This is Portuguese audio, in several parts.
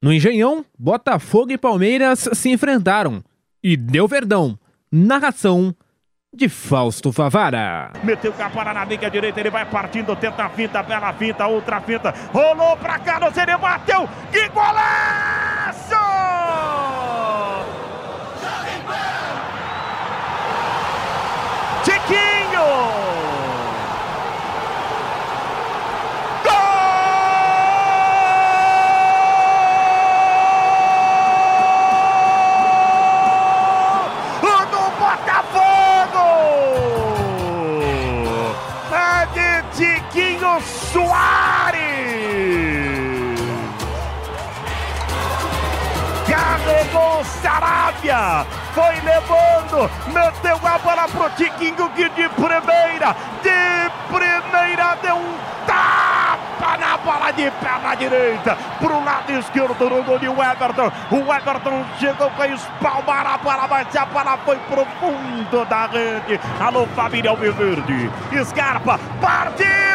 No Engenhão, Botafogo e Palmeiras se enfrentaram. E deu verdão. Narração de Fausto Favara. Meteu Capara na liga direita, ele vai partindo, tenta a finta, bela finta, outra finta. Rolou pra cá, no ele bateu. Que golaço! De Tiquinho Soares! Carregou Sarabia! Foi levando, meteu a bola pro Tiquinho que de primeira, de primeira deu um tapa bola de perna direita, pro lado esquerdo no gol de Everton. O Everton chegou com a espalmar a bola, mas a bola foi pro fundo da rede. Alô, família Alviverde. Scarpa, partiu,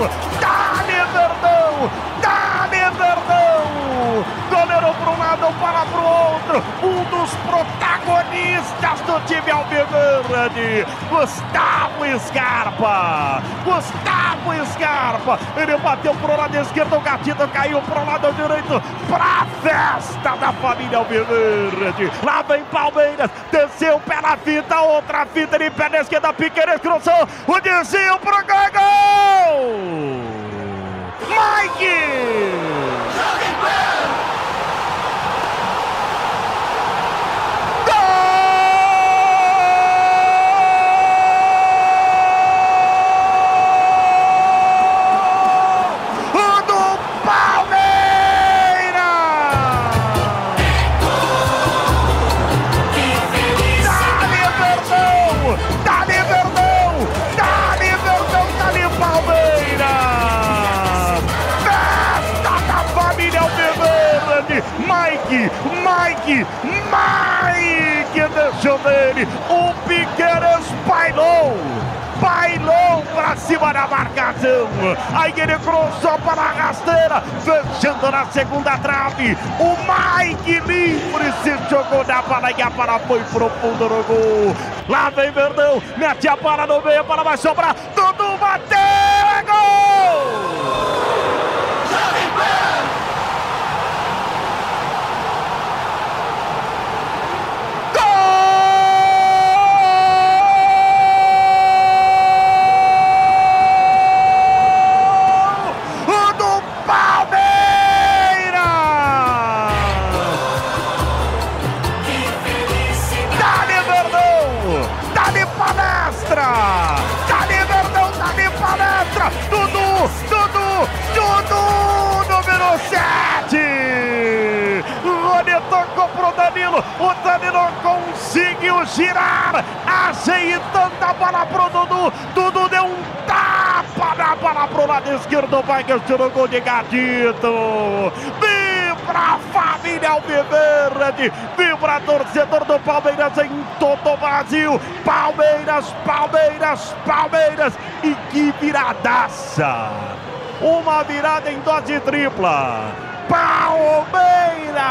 Verdão! Dá-lhe Verdão! Dá-lhe Verdão! Goleiro para um lado, para pro outro! Um dos protagonistas do time Alviverde! Gustavo Scarpa! Gustavo Scarpa! Ele bateu pro lado esquerdo, o gatito caiu pro lado direito pra festa da família Alviverde! Lá vem Palmeiras, desceu pela fita, outra fita de pé na esquerda, Piqueires cruzou, o desvio pro gol! gol! Mike! Mike! Mike deixou dele! O Piqueires bailou! Bailou pra cima da marcação! Aí ele cruzou para a rasteira, fechando na segunda trave. O Mike livre se jogou na bola e a bola foi profundo no gol. Lá vem Verdão, mete a bola no meio, a bola vai sobrar. Dudu bateu, tocou pro Danilo. O Danilo conseguiu girar. Ajeitando a bola pro Dudu. Dudu deu um tapa na bola pro lado esquerdo. Vai que tirou gol de gatito. Vibra família Alviverde. Vibra torcedor do Palmeiras em todo o Brasil. Palmeiras, Palmeiras, Palmeiras. E que viradaça! Uma virada em dose tripla. Palmeiras